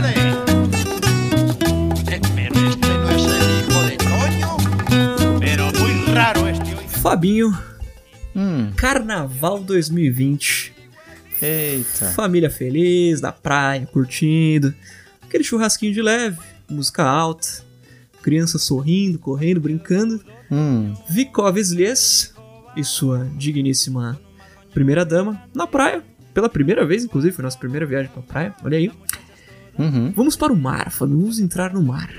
váyale. Eh, Pero este no es el hijo de Toño. Pero muy raro este hoy. Fabinho, Hum, Carnaval 2020. eita. Família feliz, na praia, curtindo. Aquele churrasquinho de leve, música alta. Criança sorrindo, correndo, brincando. Hum, Vikov Slies e sua digníssima primeira dama na praia. Pela primeira vez, inclusive, foi nossa primeira viagem pra praia. Olha aí. Uhum. Vamos para o mar, Fábio. Vamos entrar no mar.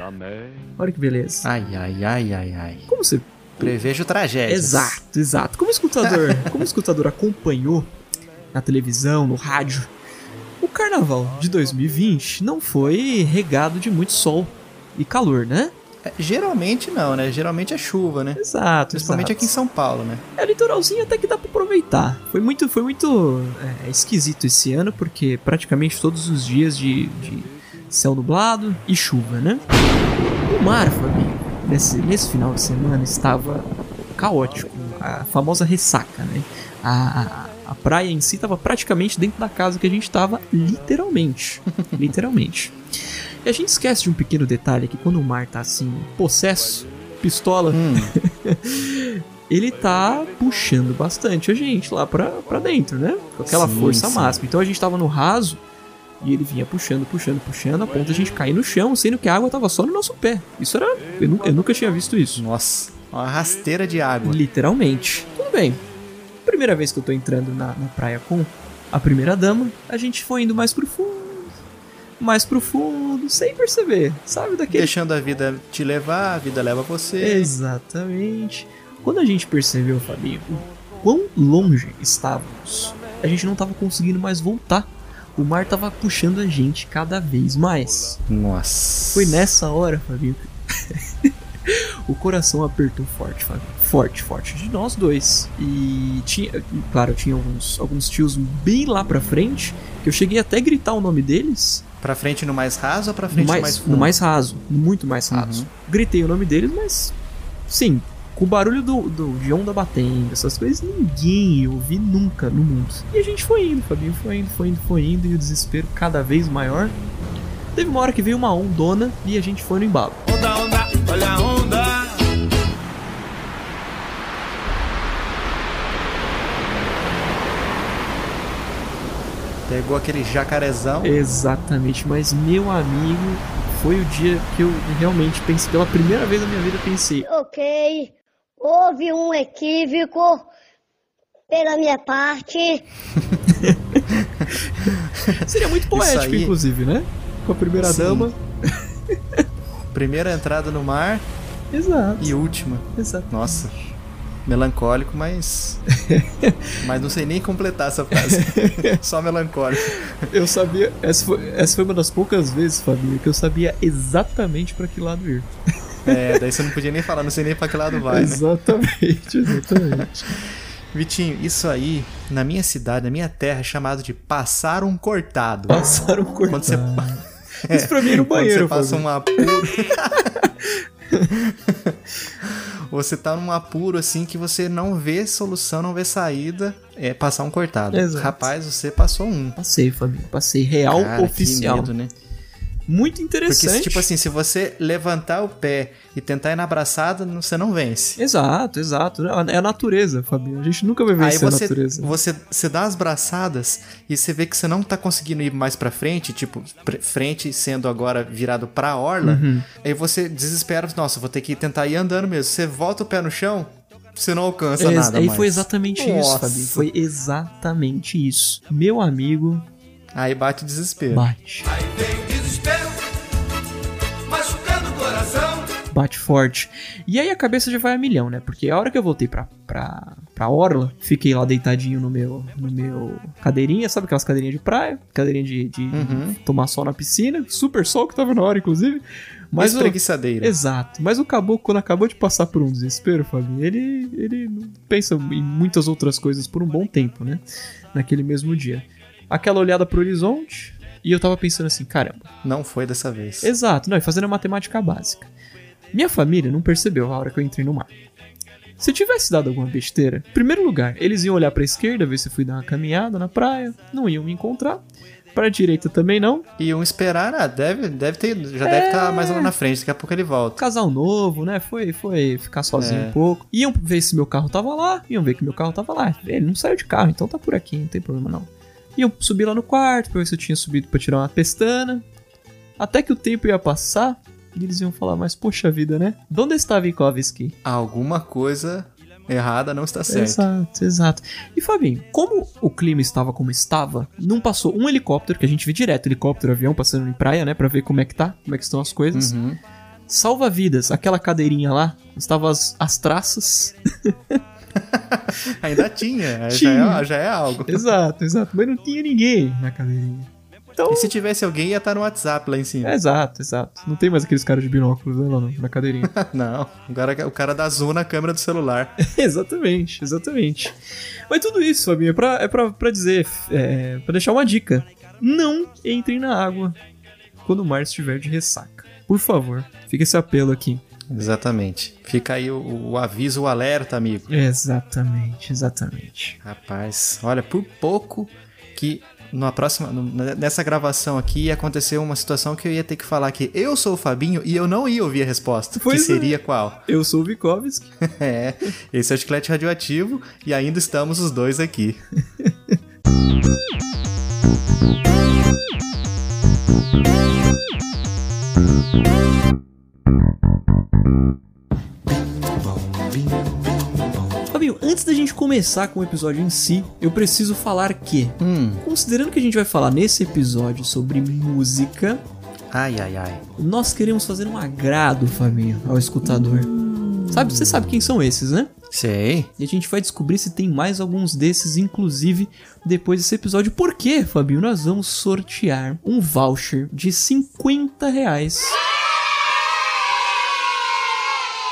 Olha que beleza. Ai, ai, ai, ai, ai. Como você Prevejo tragédias. Exato, exato. Como o escutador, como o escutador acompanhou na televisão, no rádio, o carnaval de 2020 não foi regado de muito sol e calor, né? É, geralmente não, né? Geralmente é chuva, né? Exato, Principalmente exato. aqui em São Paulo, né? É, litoralzinho até que dá pra aproveitar. Foi muito, foi muito é, esquisito esse ano, porque praticamente todos os dias de, de céu nublado e chuva, né? O mar, Fabinho, nesse, nesse final de semana estava caótico. A famosa ressaca, né? A, a, a praia em si estava praticamente dentro da casa que a gente estava, literalmente. literalmente. E a gente esquece de um pequeno detalhe que quando o mar tá assim, possesso, pistola, Hum, ele tá puxando bastante a gente lá pra, pra dentro, né? Com aquela Sim, força sim. máxima. Então a gente tava no raso e ele vinha puxando, puxando, puxando, a ponto de a gente cair no chão, sendo que a água tava só no nosso pé. Isso era. Eu, eu nunca tinha visto isso. nossa, uma rasteira de água. Literalmente. Tudo bem. Primeira vez que eu tô entrando na, na praia com a primeira dama, a gente foi indo mais pro fundo. Mais pro fundo, sem perceber. Sabe daquele Deixando a vida te levar, a vida leva você. Exatamente. Quando a gente percebeu, Fabinho, o quão longe estávamos, a gente não estava conseguindo mais voltar. O mar tava puxando a gente cada vez mais. Nossa. Foi nessa hora, Fabinho, o coração apertou forte, Fabinho. Forte, forte. De nós dois. E tinha, claro, tinha alguns, alguns tios bem lá pra frente, que eu cheguei até a gritar o nome deles, Pra frente no mais raso ou pra no frente mais, no mais no fundo? mais raso, muito mais raso. Uhum. Gritei o nome deles, mas sim, com o barulho do, do de onda batendo, essas coisas, ninguém ia ouvir nunca no mundo. E a gente foi indo, Fabinho, foi indo, foi indo, foi indo, e o desespero cada vez maior. Teve uma hora que veio uma ondona e a gente foi no embalo. Onda, onda, olha a onda. Pegou aquele jacarezão. Exatamente, mas meu amigo, foi o dia que eu realmente pensei, pela primeira vez na minha vida, pensei, Ok, houve um equívoco pela minha parte. seria muito poético, aí- inclusive, né? Com a primeira Sim. dama. Primeira entrada no mar Exato, e última. exato. Nossa. Melancólico, mas. mas não sei nem completar essa frase. Só melancólico. Eu sabia, essa foi, essa foi uma das poucas vezes, Fabinho, que eu sabia exatamente pra que lado ir. É, daí você não podia nem falar, não sei nem pra que lado vai, né? exatamente, exatamente. Vitinho, isso aí, na minha cidade, na minha terra, é chamado de passar um cortado. Passaram um cortado. Quando você, Isso pra mim era no quando banheiro, você passa um apuro. Você tá num apuro assim que você não vê solução, não vê saída, é passar um cortado. Exato. Rapaz, você passou um. Passei, Fabinho. Passei real Cara, oficial. Que medo, né? Muito Porque, interessante. tipo assim, se você levantar o pé e tentar ir na abraçada, você não vence. Exato, exato. É a natureza, Fabinho. A gente nunca vai Aí vencer a você, natureza. você, você dá as braçadas e você vê que você não tá conseguindo ir mais pra frente, tipo, pre- frente sendo agora virado pra orla. Uhum. Aí você desespera, nossa, vou ter que tentar ir andando mesmo. Você volta o pé no chão, você não alcança Ex- nada aí mais. foi exatamente isso, Nossa. Fabinho. Foi exatamente isso. Meu amigo, Aí bate o desespero. bate. Bate forte. E aí a cabeça já vai a milhão, né? Porque a hora que eu voltei pra, pra, pra Orla, fiquei lá deitadinho no meu, no meu cadeirinha, sabe aquelas cadeirinhas de praia? Cadeirinha de, de Uhum. tomar sol na piscina. Super sol que tava na hora, inclusive. Mas o, Espreguiçadeira. Exato. Mas o caboclo, quando acabou de passar por um desespero, Fabinho, ele, ele pensa em muitas outras coisas por um bom tempo, né? Naquele mesmo dia. Aquela olhada pro horizonte, e eu tava pensando assim, caramba. Não foi dessa vez. Exato, não, e fazendo a matemática básica. Minha família não percebeu a hora que eu entrei no mar. Se eu tivesse dado alguma besteira, em primeiro lugar, eles iam olhar pra esquerda, ver se eu fui dar uma caminhada na praia, não iam me encontrar. Pra direita também não. Um esperar, ah, deve, deve ter, já deve estar mais lá na frente, daqui a pouco ele volta. Casal novo, né? Foi, foi ficar sozinho É. um pouco. Iam ver se meu carro tava lá, iam ver que meu carro tava lá. Ele não saiu de carro, então tá por aqui, não tem problema não. Iam subir lá no quarto pra ver se eu tinha subido pra tirar uma pestana. Até que o tempo ia passar e eles iam falar, mas poxa vida, né? Onde está Vikovski? Alguma coisa errada não está certa. Exato, exato. E Fabinho, como o clima estava como estava, não passou um helicóptero, que a gente vê direto helicóptero, avião passando em praia, né? Pra ver como é que tá, como é que estão as coisas. Uhum. Salva-vidas, aquela cadeirinha lá, estavam as, as traças. Ainda tinha, Já, Tinha. é, já é algo. exato, exato. Mas não tinha ninguém na cadeirinha. Então. E se tivesse alguém, ia estar no WhatsApp lá em cima. Exato, exato. Não tem mais aqueles caras de binóculos né, lá no- na cadeirinha. Não, agora o cara dá zoom na câmera do celular. exatamente, exatamente. Mas tudo isso, Fabinho, é pra, é pra, pra dizer, é, pra deixar uma dica. Não entrem na água quando o mar estiver de ressaca. Por favor, fica esse apelo aqui. Exatamente. Fica aí o, o aviso, o alerta, amigo. Exatamente, exatamente. Rapaz, olha, por pouco que na próxima, no- nessa gravação aqui ia acontecer uma situação que eu ia ter que falar que eu sou o Fabinho e eu não ia ouvir a resposta. Pois que é. seria qual? Eu sou o Vikovski. É, esse é o Chiclete Radioativo e ainda estamos os dois aqui. Fabinho, antes da gente começar com o episódio em si, eu preciso falar que, Hum, considerando que a gente vai falar nesse episódio sobre música, ai, ai, ai. nós queremos fazer um agrado, Fabinho, ao escutador. Sabe, você sabe quem são esses, né? Sei. E a gente vai descobrir se tem mais alguns desses, inclusive, depois desse episódio. Por quê, Fabinho? Nós vamos sortear um voucher de 50 reais.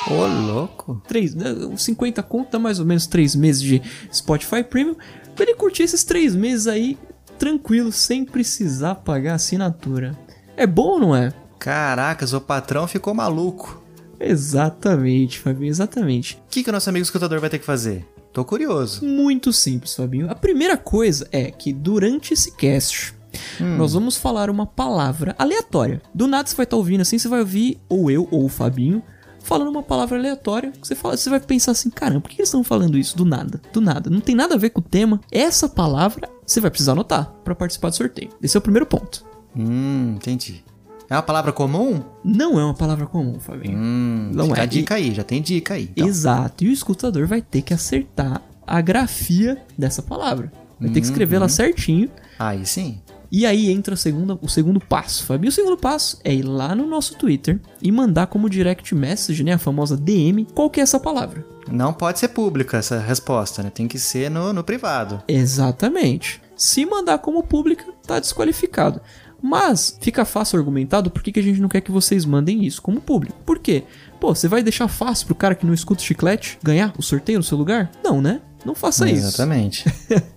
Ô, louco. Três, né, 50 conto dá mais ou menos 3 meses de Spotify Premium. Pra ele curtir esses 3 meses aí, tranquilo, sem precisar pagar assinatura. É bom ou não é? Caracas, o patrão ficou maluco. Exatamente, Fabinho, exatamente. O que, que o nosso amigo escutador vai ter que fazer? Tô curioso. Muito simples, Fabinho. A primeira coisa é que durante esse cast, nós vamos falar uma palavra aleatória. Do nada você vai estar ouvindo assim, você vai ouvir ou eu ou o Fabinho falando uma palavra aleatória. que Você, fala, você vai pensar assim, caramba, por que eles estão falando isso do nada? Do nada. Não tem nada a ver com o tema. Essa palavra você vai precisar anotar para participar do sorteio. Esse é o primeiro ponto. Hum, entendi. É uma palavra comum? Não é uma palavra comum, Fabinho. Hum, Não é. a dica aí, já tem dica aí. então. Exato. E o escutador vai ter que acertar a grafia dessa palavra. Vai ter que escrever ela certinho. Aí sim. E aí entra a segunda, o segundo passo, Fabinho. O segundo passo é ir lá no nosso Twitter e mandar como direct message, né, a famosa DM, qual que é essa palavra. Não pode ser pública essa resposta, né? Tem que ser no, no privado. Exatamente. Se mandar como pública, tá desqualificado. Mas fica fácil argumentado por que que a gente não quer que vocês mandem isso como público. Por quê? Pô, você vai deixar fácil pro cara que não escuta o chiclete ganhar o sorteio no seu lugar? Não, né? Não faça isso. Exatamente.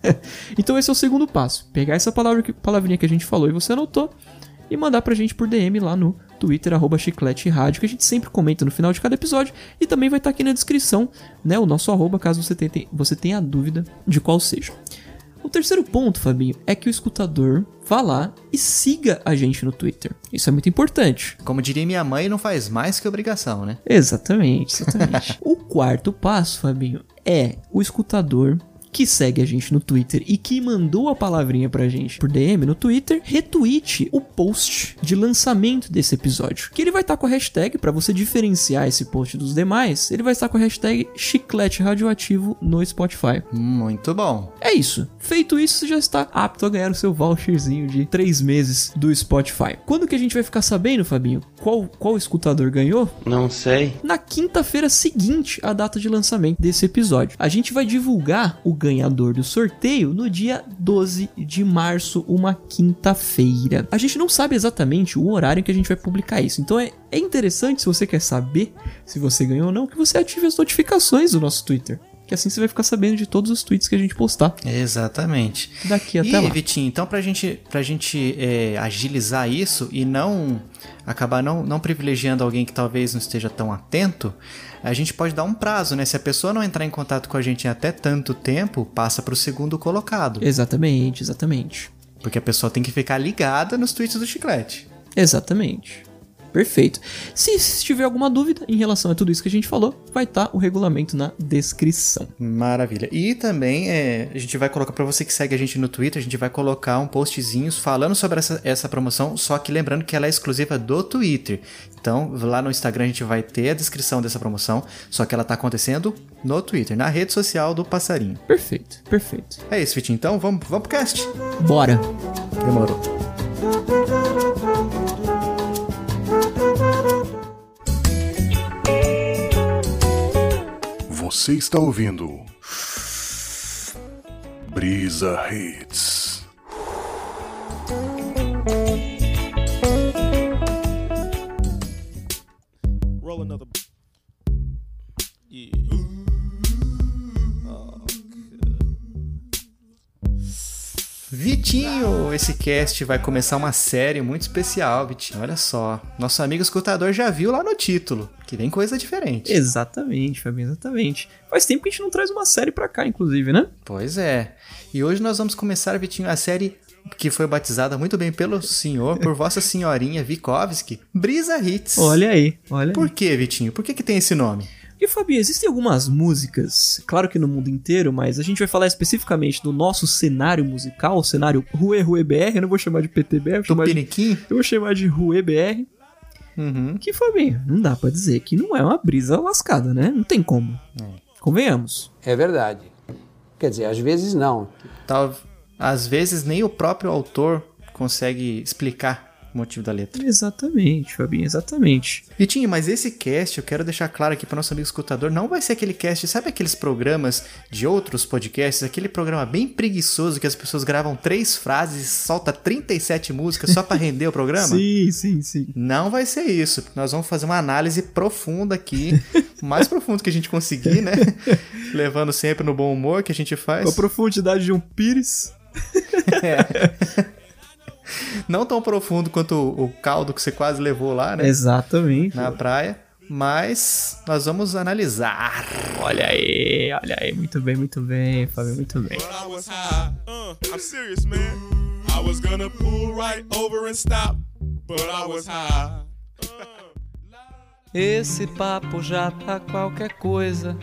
então esse é o segundo passo. Pegar essa palavra que, palavrinha que a gente falou e você anotou e mandar pra gente por DM lá no Twitter, arroba chiclete rádio, que a gente sempre comenta no final de cada episódio. E também vai estar aqui na descrição, né? O nosso arroba, caso você tenha, você tenha dúvida de qual seja. O terceiro ponto, Fabinho, é que o escutador vá lá e siga a gente no Twitter. Isso é muito importante. Como diria minha mãe, não faz mais que obrigação, né? Exatamente, exatamente. o quarto passo, Fabinho, é o escutador que segue a gente no Twitter e que mandou a palavrinha pra gente por DM no Twitter, retweet o post de lançamento desse episódio. Que ele vai estar com a hashtag, pra você diferenciar esse post dos demais, ele vai estar com a hashtag chiclete radioativo no Spotify. Muito bom. É isso. Feito isso, você já está apto a ganhar o seu voucherzinho de 3 meses do Spotify. Quando que a gente vai ficar sabendo, Fabinho, qual, qual escutador ganhou? Não sei. na quinta-feira seguinte à data de lançamento desse episódio. A gente vai divulgar o ganhador do sorteio no dia 12 de março, uma quinta-feira. A gente não sabe exatamente o horário em que a gente vai publicar isso, então é, é interessante, se você quer saber se você ganhou ou não, que você ative as notificações do nosso Twitter. Que assim você vai ficar sabendo de todos os tweets que a gente postar Exatamente. daqui até e, lá. Vitinho, então pra gente, pra gente é, agilizar isso e não acabar não, não privilegiando alguém que talvez não esteja tão atento, a gente pode dar um prazo, né? Se a pessoa não entrar em contato com a gente em até tanto tempo, passa pro segundo colocado. Exatamente, exatamente. Porque a pessoa tem que ficar ligada nos tweets do Chiclete. Exatamente. Perfeito. Se tiver alguma dúvida em relação a tudo isso que a gente falou, vai estar o regulamento na descrição. Maravilha. E também é, a gente vai colocar para você que segue a gente no Twitter, a gente vai colocar um postzinho falando sobre essa, essa promoção, só que lembrando que ela é exclusiva do Twitter. Então, lá no Instagram a gente vai ter a descrição dessa promoção, só que ela tá acontecendo no Twitter, na rede social do Passarinho. Perfeito, perfeito. É isso, Vitinho. Então, vamos, vamos pro cast. Bora. Demorou. Você está ouvindo Brisa Hits. Vitinho, esse cast vai começar uma série muito especial, Vitinho. Olha só. Nosso amigo escutador já viu lá no título, que vem coisa diferente. Exatamente, Fabinho, exatamente. Faz tempo que a gente não traz uma série pra cá, inclusive, né? Pois é. E hoje nós vamos começar, Vitinho, a série que foi batizada muito bem pelo senhor, por vossa senhorinha Vikovski, Brisa Hits. Olha aí, olha Por aí. que, Vitinho? Por que, que tem esse nome? E Fabinho, existem algumas músicas, claro que no mundo inteiro, mas a gente vai falar especificamente do nosso cenário musical, o cenário Rue Rue BR, eu não vou chamar de PTBR, eu vou chamar de, eu vou chamar de Rue BR. Uhum. Que Fabinho, não dá pra dizer que não é uma brisa lascada, né? Não tem como. Convenhamos. É verdade. Quer dizer, às vezes não. Tal, às vezes nem o próprio autor consegue explicar o motivo da letra. Exatamente, Fabinho, exatamente. Vitinho, mas esse cast, eu quero deixar claro aqui para nosso amigo escutador, não vai ser aquele cast, sabe aqueles programas de outros podcasts, aquele programa bem preguiçoso que as pessoas gravam três frases e solta 37 músicas só para render o programa? Sim, sim, sim. Não vai ser isso. Nós vamos fazer uma análise profunda aqui, o mais profundo que a gente conseguir, né? Levando sempre no bom humor que a gente Com a faz. profundidade de um pires. Não tão profundo quanto o caldo que você quase levou lá, né? Exatamente. Na praia. Mas nós vamos analisar. Olha aí, olha aí, muito bem, muito bem, Fabinho, muito bem. Uh, I'm serious, man. I was gonna pull right over and stop, but I was high. Esse papo já tá qualquer coisa.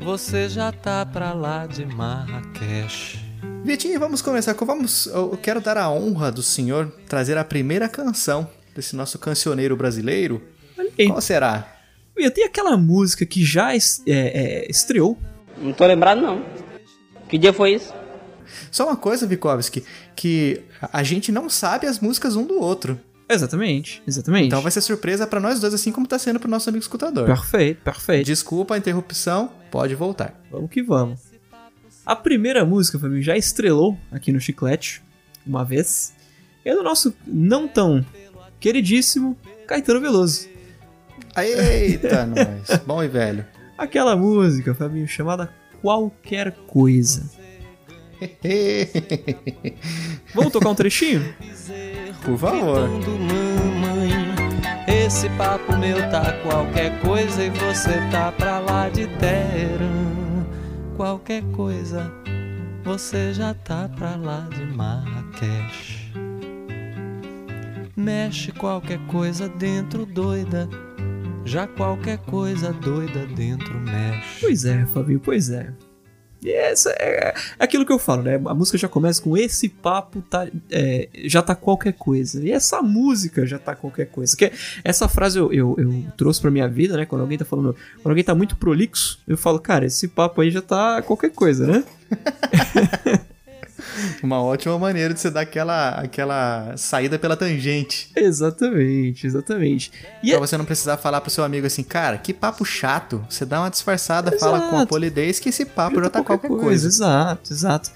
Você já tá pra lá de Marrakech. Vitinho, vamos começar com. Vamos, eu quero dar a honra do senhor trazer a primeira canção desse nosso cancioneiro brasileiro. Olha aí. Qual será? E tem aquela música que já é, é, estreou. Não tô lembrado não. Que dia foi isso? Só uma coisa, Vikovski, que a gente não sabe as músicas um do outro. Exatamente, exatamente. Então vai ser surpresa pra nós dois, assim como tá sendo pro nosso amigo escutador. Perfeito, perfeito. Desculpa a interrupção, pode voltar. Vamos que vamos. A primeira música, Fabinho, já estrelou aqui no Chiclete, uma vez. É do nosso não tão queridíssimo Caetano Veloso. Eita, nós. Bom e velho. Aquela música, Fabinho, chamada Qualquer Coisa. Vamos tocar um trechinho? Por favor. Esse papo meu tá qualquer coisa e você tá pra lá de. Qualquer coisa, você já tá pra lá de Marrakech. Mexe qualquer coisa dentro doida, já qualquer coisa doida dentro mexe. Pois é, Fabinho, pois é. E essa é, é aquilo que eu falo, né? A música já começa com esse papo tá, é, já tá qualquer coisa. E essa música já tá qualquer coisa. Que essa frase eu, eu, eu trouxe pra minha vida, né? Quando alguém tá falando, quando alguém tá muito prolixo, eu falo, cara, esse papo aí já tá qualquer coisa, né? Uma ótima maneira de você dar aquela, aquela saída pela tangente. Exatamente, exatamente. E Pra é- você não precisar falar pro seu amigo assim, cara, que papo chato. Você dá uma disfarçada, fala com a Exato. polidez que esse papo já tá qualquer, coisa. coisa. Exato, exato.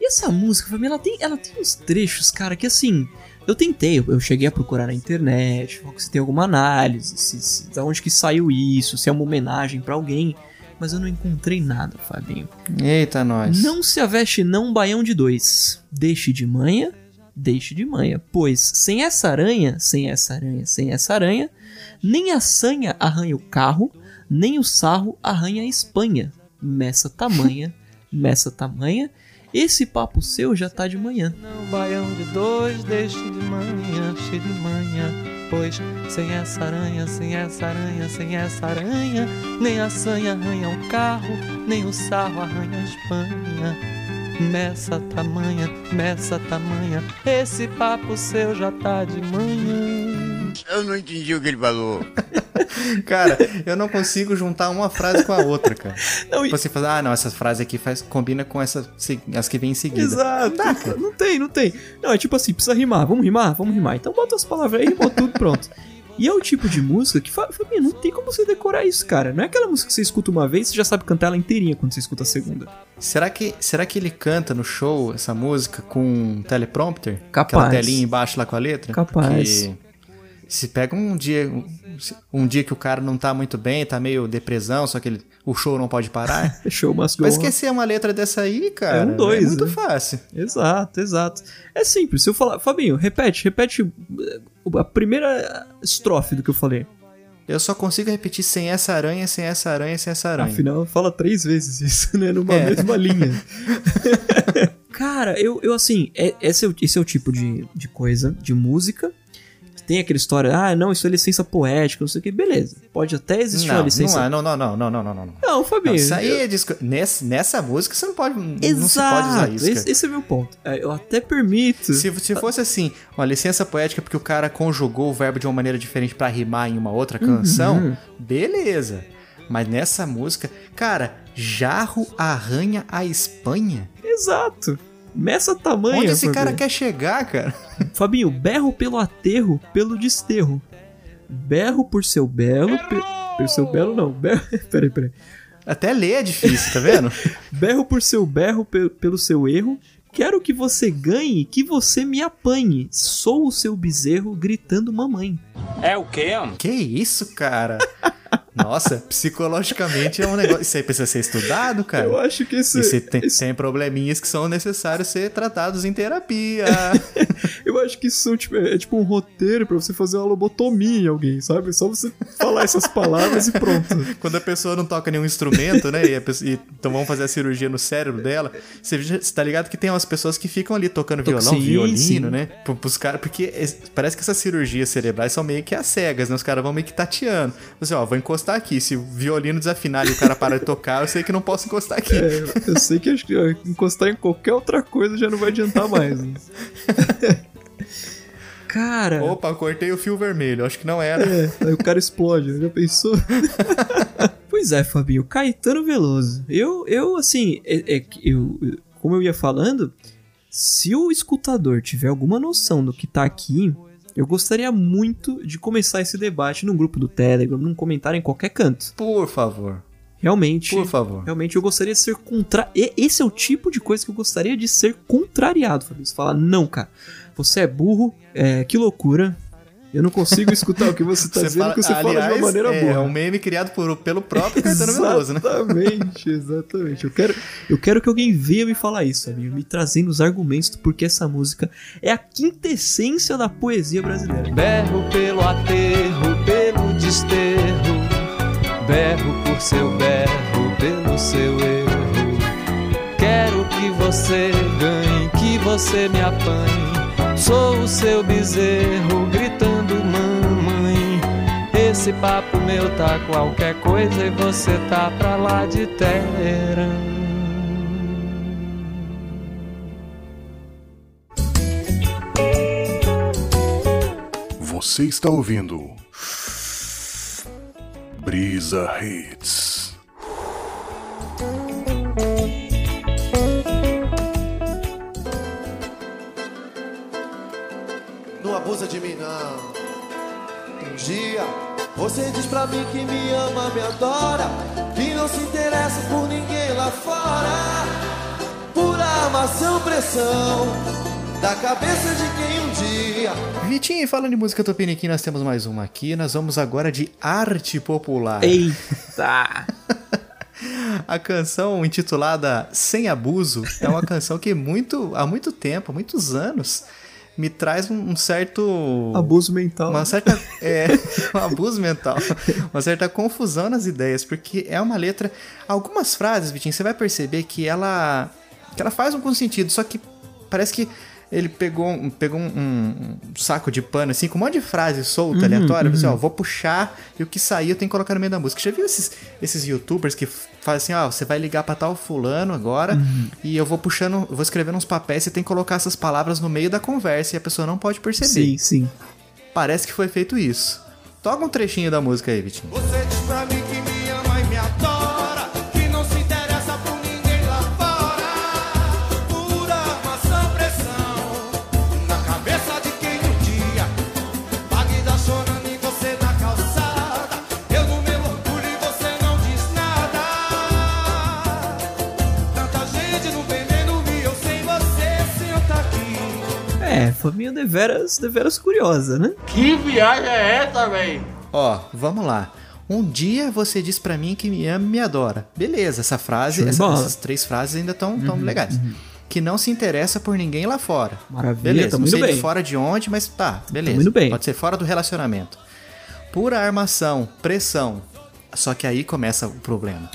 E essa música, Fabinho, ela tem, ela tem uns trechos, cara, que assim. Eu tentei, eu- cheguei a procurar na internet, se tem alguma análise, se, se, da onde que saiu isso, se é uma homenagem pra alguém, mas eu não encontrei nada, Fabinho. Eita, nós. Não se aveste não baião de dois. Deixe de manha, deixe de manha. Pois sem essa aranha, sem essa aranha, sem essa aranha, nem a sanha arranha o carro, nem o sarro arranha a Espanha. Meça tamanha, meça tamanha, Esse papo seu já tá de manhã. Não, baião de dois, deixe de manhã, cheio de manhã. Pois sem essa aranha, sem essa aranha, sem essa aranha, nem a sanha arranha o carro, nem o sarro arranha a Espanha. Meça tamanha, meça tamanha, esse papo seu já tá de manhã. Eu não entendi o que ele falou. Cara, eu não consigo juntar uma frase com a outra, cara. Não, assim, falar, ah, não, essa frase aqui faz, combina com essa, as que vem em seguida. Exato. Não, tem, não tem. Não, é tipo assim, precisa rimar. Vamos rimar? Vamos rimar. Então bota as palavras aí, rimou tudo, pronto. E é o tipo de música que, Fa- Fabinho, não tem como você decorar isso, cara. Não é aquela música que você escuta uma vez e você já sabe cantar ela inteirinha quando você escuta a segunda. Será que, será que ele canta no show essa música com um teleprompter? Capaz. Aquela telinha embaixo lá com a letra? Capaz. Porque se pega um dia, um, um dia que o cara não tá muito bem, tá meio depressão, só que ele, o show não pode parar. Show must go Vai esquecer uma letra dessa aí, cara. É um dois, É muito né? fácil. Exato, exato. É simples. Se eu falar, Fabinho, repete, repete eh, a primeira estrofe do que eu falei. Eu só consigo repetir sem essa aranha, sem essa aranha, sem essa aranha. Afinal, fala três vezes isso, né? Numa É. mesma linha. Cara, eu, eu assim, é- esse, é o, esse é o tipo de, de coisa, de música, tem aquela história, ah, não, isso é licença poética, não sei o que, beleza. Pode até existir uma não, licença. não, é, não, não, não, não, não, não, não. Não, Fabinho. Isso aí eu- é disco... nessa, nessa música você não pode, não se Exato, pode usar isso, esse, esse é meu ponto. É, Eu até permito. Se, se fosse assim, uma licença poética porque o cara conjugou o verbo de uma maneira diferente pra rimar em uma outra canção, Uhum. beleza. Mas nessa música, cara, jarro arranha a Espanha? Exato. Meça tamanho. Onde esse Fabinho. cara quer chegar, cara? Fabinho, berro pelo aterro, pelo desterro. Berro por seu belo. Pe... Por seu belo, não. Berro... peraí, peraí. Até ler é difícil, tá vendo? Berro por seu berro, pe- pelo seu erro. Quero que você ganhe, que você me apanhe. Sou o seu bezerro gritando mamãe. É o quê? que isso, cara? Nossa, psicologicamente é um negócio. Isso aí precisa ser estudado, cara. Eu acho que esse, E se tem, esse- tem probleminhas que são necessários ser tratados em terapia. eu acho que isso tipo, é tipo um roteiro pra você fazer uma lobotomia em alguém, sabe? Só você falar essas palavras e pronto. Quando a pessoa não toca nenhum instrumento, né? E, pessoa- e- então vamos fazer a cirurgia no cérebro dela. Você, você tá ligado que tem umas pessoas que ficam ali tocando Toc- violão, sim, violino, sim. né? Pro- Pros caras, porque parece que essas cirurgias cerebrais são meio que às cegas, né? Os caras vão meio que tateando. Você, ó, vou encostar aqui. Se o violino desafinar e o cara parar de tocar, eu sei que não posso encostar aqui. É, eu sei que acho que encostar em qualquer outra coisa já não vai adiantar mais. né? Cara. Opa, cortei o fio vermelho. Acho que não era. É, aí o cara explode, já pensou? pois é, Fabinho, Caetano Veloso. Eu, eu assim, é, é eu- como eu ia falando, se o escutador tiver alguma noção do que tá aqui, eu gostaria muito de começar esse debate num grupo do Telegram, num comentário em qualquer canto. Por favor. Realmente. Por favor. Realmente eu gostaria de ser contra. Esse é o tipo de coisa que eu gostaria de ser contrariado, Fabrício. Falar, não, cara, você é burro, é, que loucura. Eu não consigo escutar o que você tá dizendo, que você fala de uma aliás, maneira é, burra. É um meme criado por, pelo próprio Caetano Veloso, né? Exatamente, exatamente. Eu quero, eu quero que alguém venha me falar isso, amigo, me trazendo os argumentos do porquê essa música é a quintessência da poesia brasileira. Berro pelo aterro, pelo desterro. Berro por seu berro, pelo seu erro. Quero que você ganhe, que você me apanhe. Sou o seu bezerro, mamãe. Esse papo meu tá qualquer coisa e você tá pra lá de terra. Você está ouvindo Brisa Hits. Não abusa de mim, não. Um dia você diz pra mim que me ama, me adora, que não se interessa por ninguém lá fora. Pura amação, pressão da cabeça de quem um dia Vitinho, e falando de música tupiniquim, nós temos mais uma aqui. Nós vamos agora de arte popular. Eita! A canção intitulada Sem Abuso é uma canção que muito, há muito tempo, há muitos anos, me traz um, um certo. Abuso mental. Uma certa. É, um abuso mental. Uma certa confusão nas ideias, porque é uma letra. Algumas frases, Vitinho, você vai perceber que ela. Que ela faz um com sentido, só que parece que ele pegou, um- pegou um, um- saco de pano, assim, com um monte de frase solta, aleatória. Assim, ó, vou puxar e o que sair eu tenho que colocar no meio da música. Já viu esses, esses youtubers que fazem assim, ó, você vai ligar pra tal fulano agora e eu vou puxando, vou escrevendo uns papéis, você tem que colocar essas palavras no meio da conversa e a pessoa não pode perceber. Sim, sim. Parece que foi feito isso. Toca um trechinho da música aí, Vitinho. Você Deveras, deveras curiosa, né? Que viagem é essa, velho? Ó, vamos lá. Um dia você diz pra mim que me ama e me adora. Beleza, essa frase, essa- essas três frases ainda estão tão legais. Que não se interessa por ninguém lá fora. Maravilha, Beleza, não sei indo de bem. fora de onde, mas tá, beleza. Bem. Pode ser fora do relacionamento. Pura armação, pressão. Só que aí começa o problema.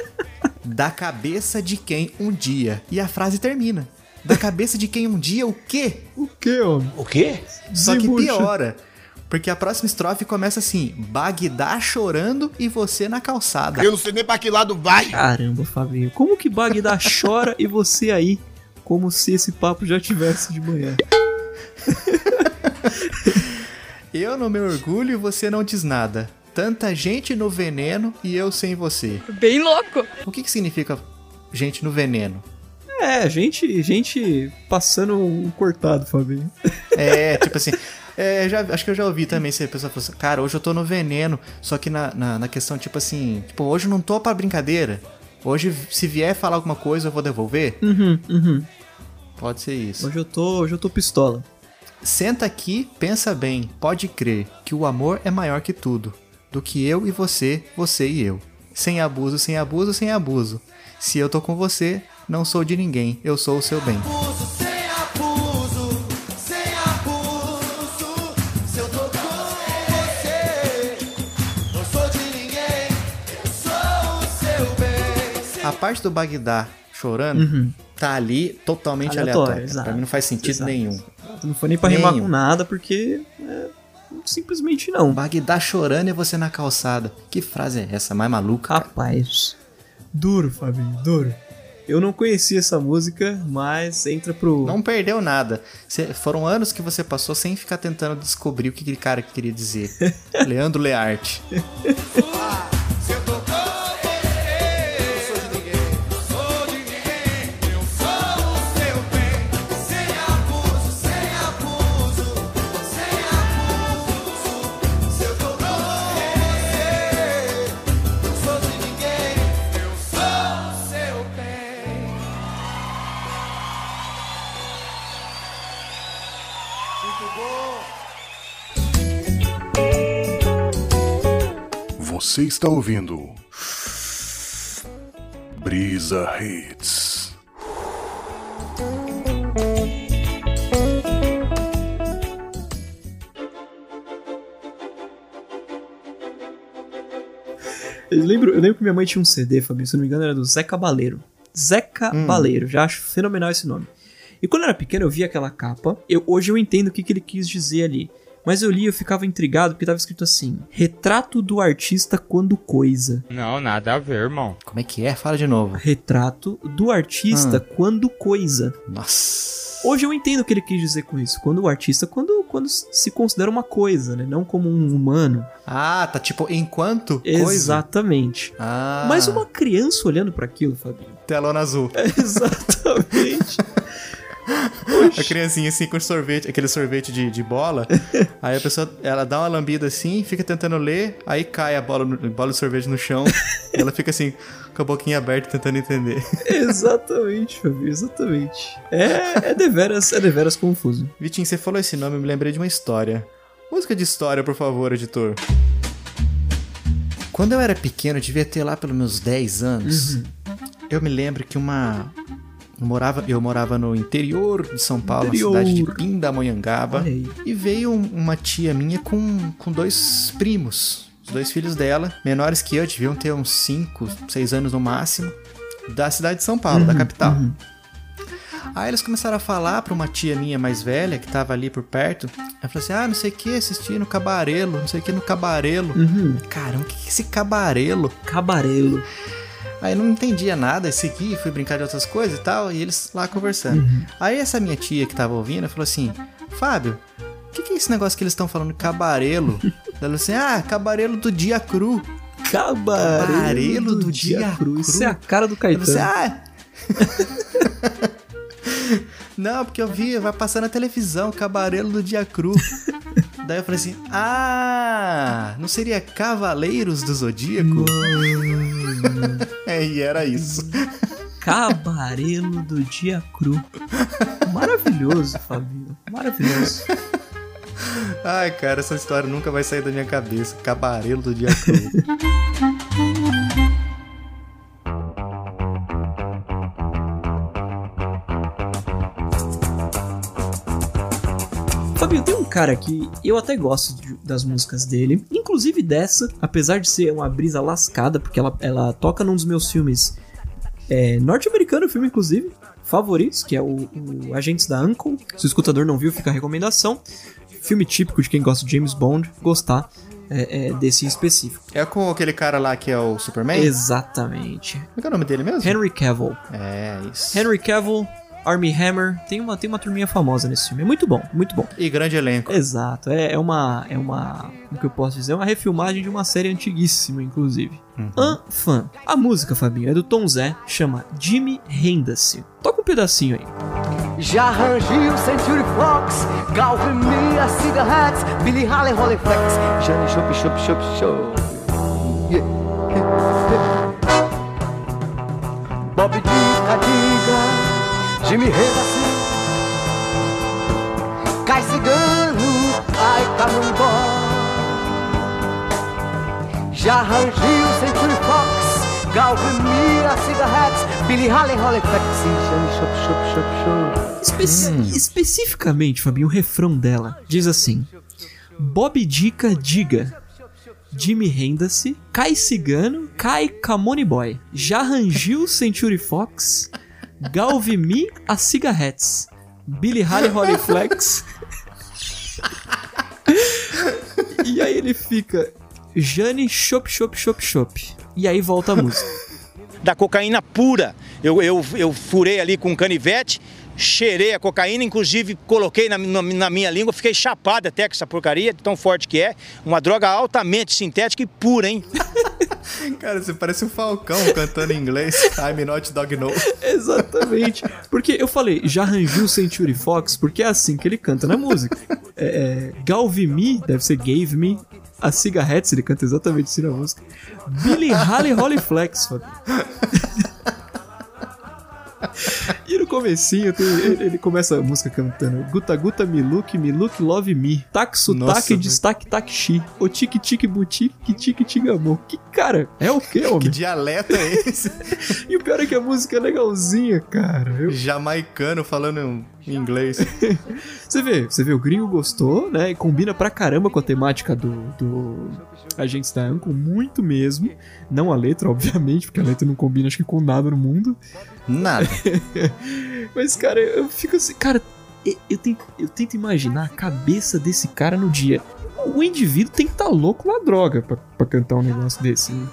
da cabeça de quem um dia. E a frase termina. Da cabeça de quem um dia o quê? O que, homem? O quê? Só que piora. Porque a próxima estrofe começa assim: Bagdá chorando e você na calçada. Eu não sei nem pra que lado vai. Caramba, Fabinho. Como que Bagdá chora e você aí? Como se esse papo já tivesse de manhã. Eu no meu orgulho e você não diz nada. Tanta gente no veneno e eu sem você. Bem louco. O que, que significa gente no veneno? É, gente, gente passando um cortado, Fabinho. É, tipo assim. É, já, acho que eu já ouvi também se a pessoa falou assim, cara, hoje eu tô no veneno, só que na, na, na questão, tipo assim, tipo, hoje eu não tô pra brincadeira. Hoje, se vier falar alguma coisa, eu vou devolver? Uhum, uhum. Pode ser isso. Hoje eu tô, hoje eu tô pistola. Senta aqui, pensa bem, pode crer que o amor é maior que tudo, do que eu e você, você e eu. Sem abuso, sem abuso, sem abuso. Se eu tô com você, não sou de ninguém, eu sou o seu bem. A parte do Bagdá chorando tá ali totalmente Uhum. Aleatório, aleatória. pra mim não faz sentido Exato. nenhum. Não foi nem pra rimar Nenhum. com nada, porque é, simplesmente não. Bagdá chorando e você na calçada. Que frase é essa? Mais maluca? Rapaz, duro, Fabinho, duro. Eu não conhecia essa música, mas entra pro. Não perdeu nada. Cê- foram anos que você passou sem ficar tentando descobrir o que aquele cara queria dizer. Leandro Learte. Você está ouvindo Brisa Hits. Eu lembro, eu lembro que minha mãe tinha um CD, Fabinho, se não me engano, era do Zé Cabaleiro. Zé Cabaleiro, já acho fenomenal esse nome. E quando eu era pequeno, eu via aquela capa. Eu, hoje eu entendo o que, que ele quis dizer ali. Mas eu li e eu ficava intrigado porque tava escrito assim: Retrato do artista quando coisa. Não, nada a ver, irmão. Como é que é? Fala de novo. Retrato do artista Hum. quando coisa. Nossa. Hoje eu entendo o que ele quis dizer com isso. Quando o artista, quando, quando se considera uma coisa, né? Não como um humano. Ah, tá tipo enquanto coisa. Exatamente. Ah, Mas uma criança olhando pra aquilo, Fabinho. telona azul. Exatamente. A criancinha assim com sorvete, aquele sorvete de, de bola. aí a pessoa, ela dá uma lambida assim, fica tentando ler, aí cai a bola, no- bola de sorvete no chão. e ela fica assim, com a boquinha aberta tentando entender. exatamente, Fabinho, exatamente. É, é deveras, é deveras confuso. Vitinho, você falou esse nome, eu me lembrei de uma história. Música de história, por favor, editor. Quando eu era pequeno, eu devia ter lá pelos meus 10 anos. Uhum. Eu me lembro que uma. Eu morava, eu morava no interior de São Paulo, Interior. na cidade de Pindamonhangaba. E veio um- uma tia minha com, com dois primos. Os dois filhos dela, menores que eu, deviam ter uns 5, 6 anos no máximo. Da cidade de São Paulo, da capital. Aí eles começaram a falar pra uma tia minha mais velha, que tava ali por perto. Ela falou assim: ah, não sei o que, assisti no cabarelo, não sei o que no cabarelo. Uhum. Caramba, o que que é esse cabarelo? Cabarelo. Aí eu não entendia nada, segui, fui brincar de outras coisas e tal, e eles lá conversando. Uhum. Aí essa minha tia que tava ouvindo falou assim: Fábio, o que, que é esse negócio que eles estão falando cabarelo? Ela falou assim: ah, cabarelo do dia cru. Cabarelo, Cabarelo do, do dia, dia cru. cru. Isso é a cara do Eu Caetano. falei assim, ah. Não, porque eu vi, vai passar na televisão, Cabarelo do Dia Cru. Daí eu falei assim: Ah, não seria Cavaleiros do Zodíaco? é, e era isso. Cabarelo do dia cru. Maravilhoso, Fabinho. Maravilhoso. Ai, cara, essa história nunca vai sair da minha cabeça. Cabarelo do Dia Cru. cara que eu até gosto de- das músicas dele, inclusive dessa, apesar de ser uma brisa lascada, porque ela, ela toca num dos meus filmes é, norte-americano, filme inclusive, favoritos, que é o, o Agentes da Uncle. Se o escutador não viu, fica a recomendação. Filme típico de quem gosta de James Bond, gostar é, é, desse em específico. É com aquele cara lá que é o Superman? Exatamente. Como é que é o nome dele mesmo? Henry Cavill. É, isso. Henry Cavill, Army Hammer, tem uma, tem uma turminha famosa nesse filme. É muito bom, muito bom. E grande elenco. Exato, é, é uma. É uma. Como que eu posso dizer? É uma refilmagem de uma série antiguíssima, inclusive. Un fã. A música, Fabinho, é do Tom Zé, chama Jimmy Renda-se. Toca um pedacinho aí. Já arranjei o Century Fox, Galvin Mia, Cigarettes, Billy Haley, Holly Flex, Johnny Shop, Shop, Shop, Shop. Yeah. Diga, Jimmy Henderson, Cai Cigano, Cai Camumbó. Já arranjei o Century Fox, Galvin Mia, Cigarettes, Billy Haley, Holly Flex, Johnny Shop, Shop, Shop, Shop. Especi- Especificamente, Fabinho, o refrão dela diz assim: Bob Dica diga. Jimmy Renda-se, Kai Cigano, Kai Camone Boy, Jarrangil Century Fox, Galvimi a Cigarettes, Billy Haley Holly Flex. e aí ele fica Jane Chop Chop Chop Chop. E aí volta a música. da cocaína pura. Eu, eu, eu furei ali com um canivete, cheirei a cocaína, inclusive coloquei na, na, na minha língua, fiquei chapado até com essa porcaria, de tão forte que é. Uma droga altamente sintética e pura, hein? Cara, você parece um falcão cantando em inglês. I'm not dog no. Exatamente. Porque eu falei, já arranjou o Century Fox, porque é assim que ele canta na música. É, é, Galve Me, deve ser Gave Me. A Cigarettes, ele canta exatamente assim na música. Billy Haley Holly Flex, Fábio. E no comecinho tem- ele, ele começa a música cantando Guta Guta Miluk, Miluk Love Me Taxu Nossa, Taque velho. Destaque Taxi O Tique Tique Boutique Tique Tique Amor Que cara, é o que, homem? Que dialeto é esse? E o pior é que a música é legalzinha, cara Eu- Jamaicano falando em inglês. Você vê, você vê, o gringo gostou, né? E combina pra caramba com a temática do, do Agentes da Uncle, muito mesmo. Não a letra, obviamente, porque a letra não combina, acho que com nada no mundo. Nada. Mas, cara, eu fico assim, cara, eu, tento, eu tento imaginar a cabeça desse cara no dia. O indivíduo tem que estar louco na droga pra, pra cantar um negócio desse. né?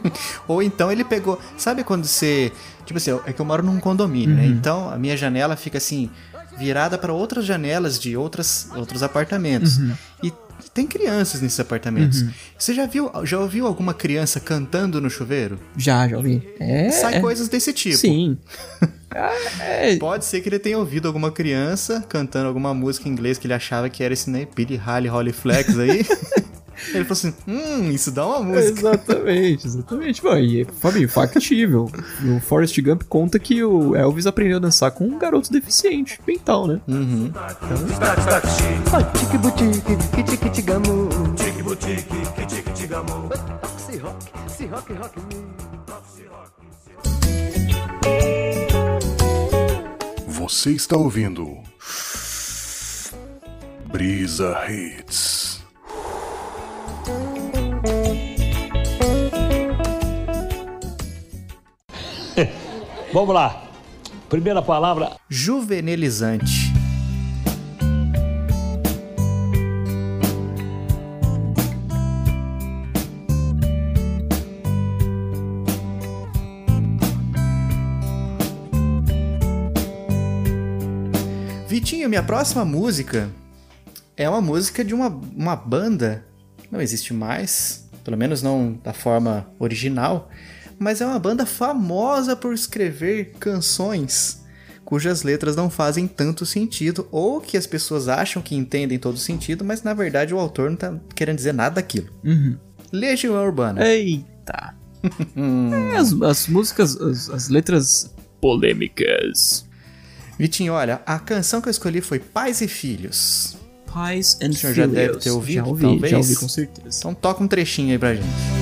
Ou então ele pegou. Sabe quando você. Tipo assim, é que eu moro num condomínio, né? Uhum. Então a minha janela fica assim, virada para outras janelas de outras, outros apartamentos. Uhum. Tem crianças nesses apartamentos. Uhum. Você já viu, já ouviu alguma criança cantando no chuveiro? Já, já ouvi. É. Sai é. coisas desse tipo. Sim. É, Pode ser que ele tenha ouvido alguma criança cantando alguma música em inglês que ele achava que era esse, né? Billy Holly Holly Flex aí. ele falou assim: hum, isso dá uma música. Exatamente, exatamente. Bom, e, Fabinho, factível. O Forrest Gump conta que o Elvis aprendeu a dançar com um garoto deficiente mental, né? Uhum. Me. Você está ouvindo Brisa Hits. Vamos lá. Primeira palavra. Juvenilizante. Vitinho, minha próxima música é uma música de uma, uma banda, não existe mais, pelo menos não da forma original, mas é uma banda famosa por escrever canções cujas letras não fazem tanto sentido, ou que as pessoas acham que entendem todo sentido, mas na verdade o autor não tá querendo dizer nada daquilo. Uhum. Legião Urbana. Eita. É, as, as músicas, as, as letras polêmicas. Vitinho, olha, a canção que eu escolhi foi Pais e Filhos. Pais and O senhor já deve ter ouvido, Já ouvi, talvez? já ouvi com certeza. Então toca um trechinho aí pra gente.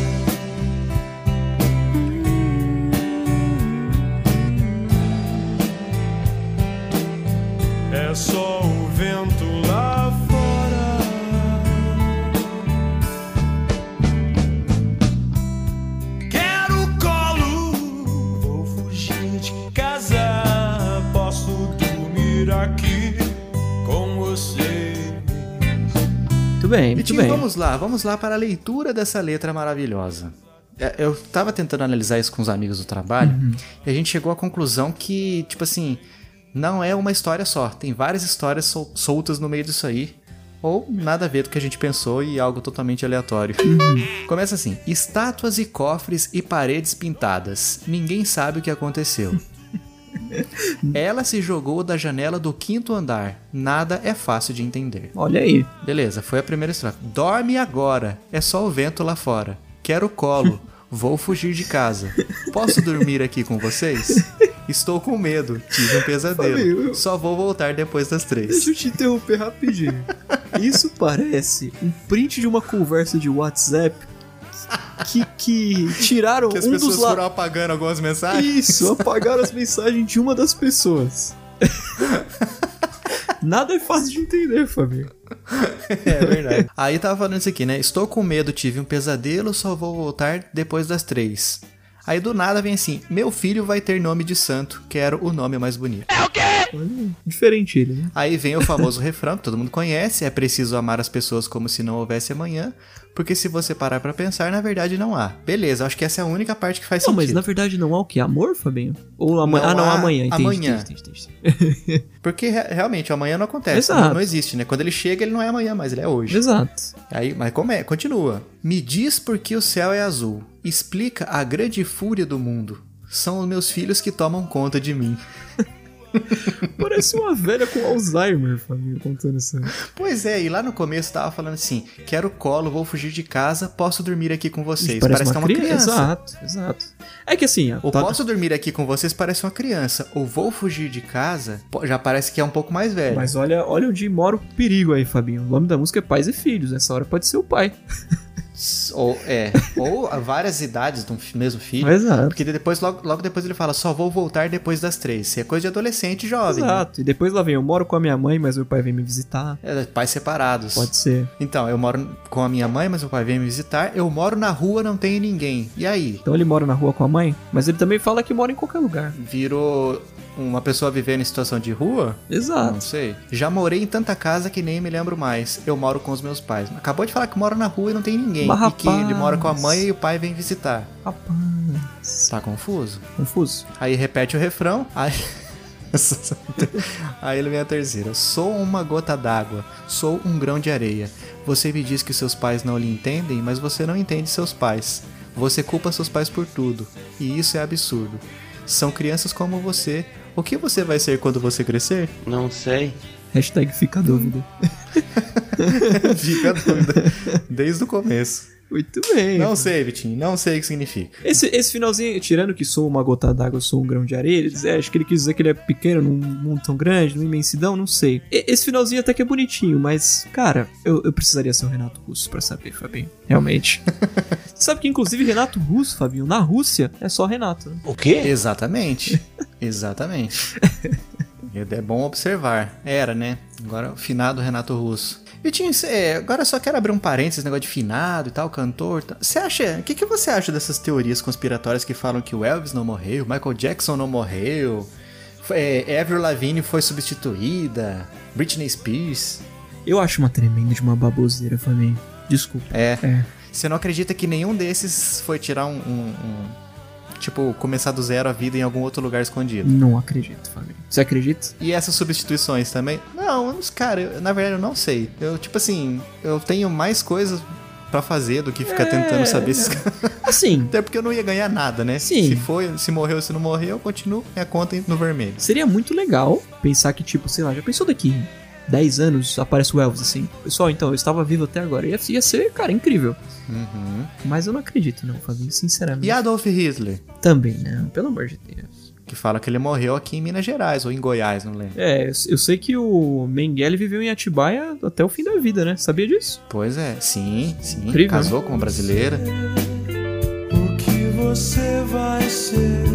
Vamos lá, vamos lá para a leitura dessa letra maravilhosa. É, Eu tava tentando analisar isso com os amigos do trabalho Uhum. e a gente chegou à conclusão que, tipo assim, não é uma história só. Tem várias histórias sol- soltas no meio disso aí. Ou nada a ver do que a gente pensou e algo totalmente aleatório. Começa assim: estátuas e cofres e paredes pintadas. Ninguém sabe o que aconteceu. Ela se jogou da janela do quinto andar. Nada é fácil de entender. Olha aí. Beleza, foi a primeira estrofe. Dorme agora, é só o vento lá fora. Quero colo, vou fugir de casa. Posso dormir aqui com vocês? Estou com medo, tive um pesadelo. Só vou voltar depois das três. Deixa eu te interromper rapidinho. Isso parece um print de uma conversa de WhatsApp que, que tiraram Que as um pessoas dos foram apagando algumas mensagens. Isso, apagaram as mensagens de uma das pessoas. Nada é fácil de entender, Fabio. É verdade. Aí tava falando isso aqui, né? Estou com medo, tive um pesadelo, só vou voltar depois das três. Aí do nada vem assim: Meu filho vai ter nome de santo, quero o nome mais bonito. É o quê? Diferente ele, né? Aí vem o famoso refrão que todo mundo conhece: é preciso amar as pessoas como se não houvesse amanhã, porque se você parar pra pensar, na verdade não há. Beleza, acho que essa é a única parte que faz Não, sentido. mas na verdade não há o quê? Amor, Fabinho? Ou amanhã? Não ah, não, há amanhã. Entendi, amanhã. entendi, entendi, entendi. Porque re- realmente o amanhã não acontece, Exato. não, não existe, né? Quando ele chega, ele não é amanhã, mas ele é hoje. Exato. Aí, mas como é? Continua. Me diz por que o céu é azul. Explica a grande fúria do mundo. São os meus filhos que tomam conta de mim. Parece uma velha com Alzheimer, Fabinho, contando isso. Pois é, e lá no começo tava falando assim: quero colo, vou fugir de casa, posso dormir aqui com vocês. Parece, que é uma, uma criança. Exato, exato. É que assim, O tá- posso dormir aqui com vocês parece uma criança. O vou fugir de casa já parece que é um pouco mais velho. Mas olha, olha onde mora o perigo aí, Fabinho. O nome da música é Pais e Filhos. Nessa hora pode ser o pai. Ou, é, ou várias idades do mesmo filho. Exato. Porque depois, logo, logo depois ele fala, só vou voltar depois das três. Isso é coisa de adolescente jovem. né? Exato. E depois lá vem, eu moro com a minha mãe, mas meu pai vem me visitar. É, pais separados. Pode ser. Então, eu moro com a minha mãe, mas meu pai vem me visitar. Eu moro na rua, não tem ninguém. E aí? Então ele mora na rua com a mãe, mas ele também fala que mora em qualquer lugar. Virou uma pessoa vivendo em situação de rua? Exato. Não sei. Já morei em tanta casa que nem me lembro mais. Eu moro com os meus pais. Acabou de falar que mora na rua e não tem ninguém. Mas, e que ele mora com a mãe e o pai vem visitar. Rapaz. Tá confuso? Confuso. Aí repete o refrão. Aí. Aí ele vem a terceira. Sou uma gota d'água, sou um grão de areia. Você me diz que seus pais não lhe entendem, mas você não entende seus pais. Você culpa seus pais por tudo, e isso é absurdo. São crianças como você. O que você vai ser quando você crescer? Não sei. Hashtag fica a dúvida. Fica a dúvida. Desde o começo. Muito bem. Não sei, Vitinho, não sei o que significa. Esse, esse finalzinho, tirando que sou uma gota d'água, sou um grão de areia, ele diz- é, acho que ele quis dizer que ele é pequeno num mundo tão grande, numa imensidão, não sei. E- esse finalzinho até que é bonitinho, mas, cara, eu, eu precisaria ser o Renato Russo pra saber, Fabinho. Realmente. Sabe que, inclusive, Renato Russo, Fabinho, na Rússia, é só Renato. Né? O quê? Exatamente. Exatamente. É bom observar. Era, né? Agora o finado Renato Russo. Vitinho, é, agora eu só quero abrir um parênteses, negócio de finado e tal, cantor. Você acha. O que, que você acha dessas teorias conspiratórias que falam que o Elvis não morreu, Michael Jackson não morreu? é, Avril Lavigne foi substituída, Britney Spears. Eu acho uma tremenda de uma baboseira, Fabinho. Desculpa. É. É. Você não acredita que nenhum desses foi tirar um, um- um- Tipo, começar do zero a vida em algum outro lugar escondido? Não acredito, Fabinho. Você acredita? E essas substituições também? Não, cara, eu- na verdade eu não sei. Eu, tipo assim, eu tenho mais coisas pra fazer do que ficar É, tentando saber esses Assim, Até porque eu não ia ganhar nada, né? Sim. Se foi, se morreu, se não morreu, eu continuo minha conta no vermelho. seria muito legal pensar que, tipo, sei lá, já pensou daqui 10 anos aparece o Elvis assim? Pessoal, então, eu estava vivo até agora. Ia, ia ser, cara, incrível. Mas eu não acredito, não, Fabinho, sinceramente. E Adolf Hitler? Também, não, pelo amor de Deus. Que fala que ele morreu aqui em Minas Gerais, ou em Goiás, não lembro. É, eu, eu sei que o Mengele viveu em Atibaia até o fim da vida, né? Sabia disso? Pois é, sim, sim. Incrível, Casou né? com uma brasileira. O que você vai ser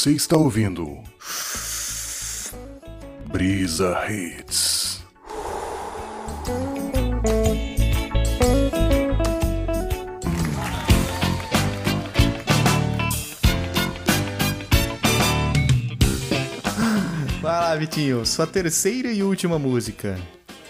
Você está ouvindo Brisa Hits. Vai lá, Vitinho, sua terceira e última música.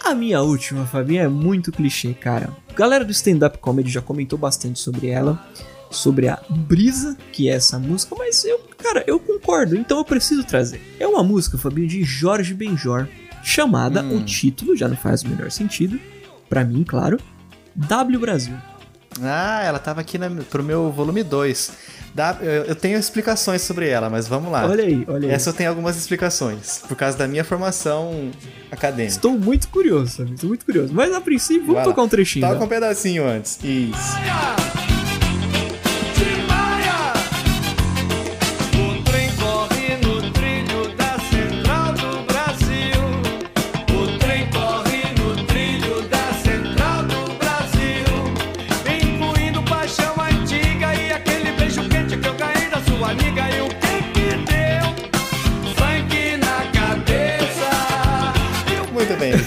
A minha última, Fabinho, é muito clichê, cara. Galera do stand-up comedy já comentou bastante sobre ela, sobre a brisa que é essa música, mas eu, cara, eu concordo, então eu preciso trazer. É uma música, Fabinho, de Jorge Benjor, chamada, o título já não faz o menor sentido, pra mim, claro, W Brasil. Ah, ela tava aqui na, pro meu volume 2. Dá- eu, eu tenho explicações sobre ela, mas vamos lá. Olha aí, olha aí. Essa eu tenho algumas explicações, por causa da minha formação acadêmica. Estou muito curioso, estou muito curioso. Mas a princípio, vamos tocar um trechinho. Toca né? um pedacinho antes. Isso. O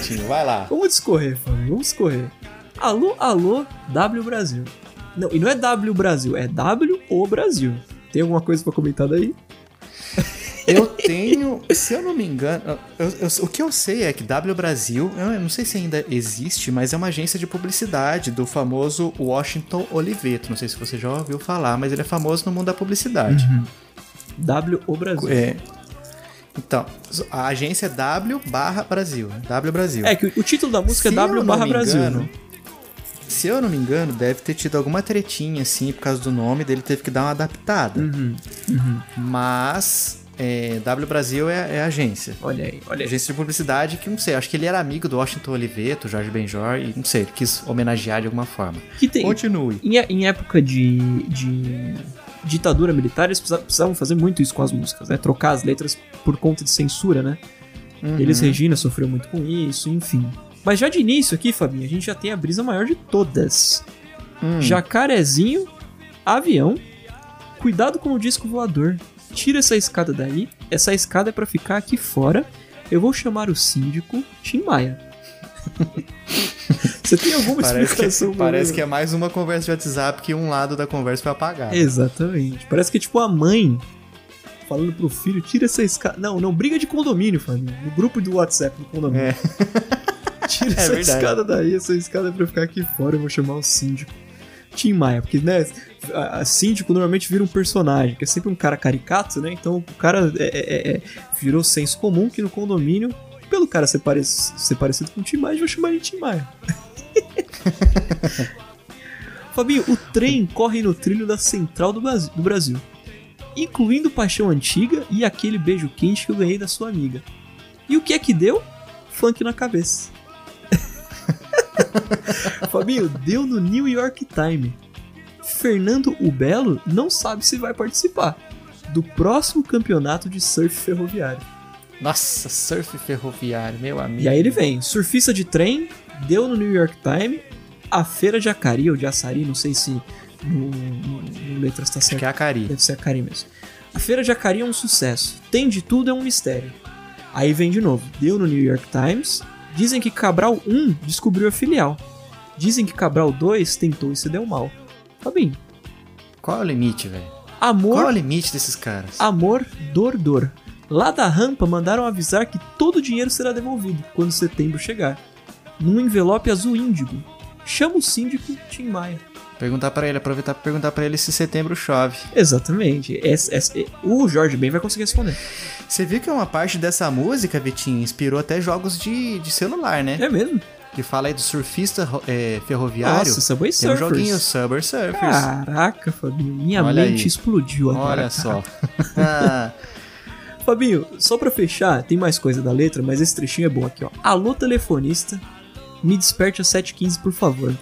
Vitinho, vai lá. Vamos discorrer, Fábio, vamos discorrer. Alô, alô, W Brasil. Não, e não é W Brasil, é W O Brasil. Tem alguma coisa pra comentar daí? Eu tenho, se eu não me engano, eu- eu- o que eu sei é que W Brasil, eu não sei se ainda existe, mas é uma agência de publicidade do famoso Washington Oliveto. Não sei se você já ouviu falar, mas ele é famoso no mundo da publicidade. W O Brasil. É. Então, a agência é W barra Brasil, né? W Brasil. É que o título da música Se é W barra Brasil, engano, né? Se eu não me engano, deve ter tido alguma tretinha, assim, por causa do nome dele, teve que dar uma adaptada. Uhum, Mas é, W Brasil é, é agência. Olha aí, olha aí. Agência de publicidade que, não sei, acho que ele era amigo do Washington Oliveto, Jorge Benjor, e não sei, ele quis homenagear de alguma forma. Que tem, Continue. Em, é- em época de, de ditadura militar, eles precisa- precisavam fazer muito isso com as músicas, né? Trocar as letras por conta de censura, né? Uhum. Eles Regina sofreu muito com isso, enfim. Mas já de início aqui, Fabinho, a gente já tem a brisa maior de todas. Hum. Jacarezinho, avião, cuidado com o disco voador. Tira essa escada daí, essa escada é pra ficar aqui fora. Eu vou chamar o síndico Tim Maia. Você tem alguma Parece, explicação? que, parece Bruno? que é mais uma conversa de WhatsApp que um lado da conversa foi apagado. Exatamente. Parece que é tipo a mãe falando pro filho, tira essa escada. Não, não, briga de condomínio, família. No grupo do WhatsApp do condomínio. É. Tira É essa verdade. escada daí, essa escada é pra ficar aqui fora, eu vou chamar o síndico. Tim Maia, porque, né, a, a síndico normalmente vira um personagem, que é sempre um cara caricato, né? Então o cara é, é- é- virou senso comum que no condomínio, pelo cara ser, parec- ser parecido com o Tim Maia, gente vai chamar ele de Tim Maia. Fabinho, o trem corre no trilho da central do Brasil, do Brasil, incluindo Paixão Antiga e aquele beijo quente que eu ganhei da sua amiga. E o que é que deu? Funk na cabeça. Fabinho, deu no New York Times. Fernando o Belo não sabe se vai participar do próximo campeonato de surf ferroviário. Nossa, surf ferroviário, meu amigo. E aí ele vem, surfista de trem, deu no New York Times, a feira de Acari ou de Açari, não sei se no, no, no letras tá certo. que é Acari. Deve ser Acari mesmo. A feira de Acari é um sucesso. Tem de tudo, é um mistério. Aí vem de novo, deu no New York Times, dizem que Cabral 1 descobriu a filial. Dizem que Cabral 2 tentou e se deu mal. Fabinho, Qual é o limite, velho? amor, Qual é o limite desses caras? amor, dor, dor. Lá da rampa mandaram avisar que todo o dinheiro será devolvido quando setembro chegar. Num envelope azul índigo. Chama o síndico Tim Maia. Perguntar pra ele, aproveitar pra perguntar pra ele se setembro chove. Exatamente. Esse- esse- o Jorge Ben vai conseguir responder. Você viu que uma parte dessa música, Vitinho, inspirou até jogos de, de celular, né? É mesmo? Que fala aí do surfista é, ferroviário. Nossa, Subway Tem um Surfers. joguinho Subway Surfers. Caraca, Fabinho. Minha Olha mente aí. explodiu agora. Olha cara. só. Fabinho, só pra fechar, tem mais coisa da letra, mas esse trechinho é bom aqui, ó. Alô, telefonista, me desperte às 7h15, por favor.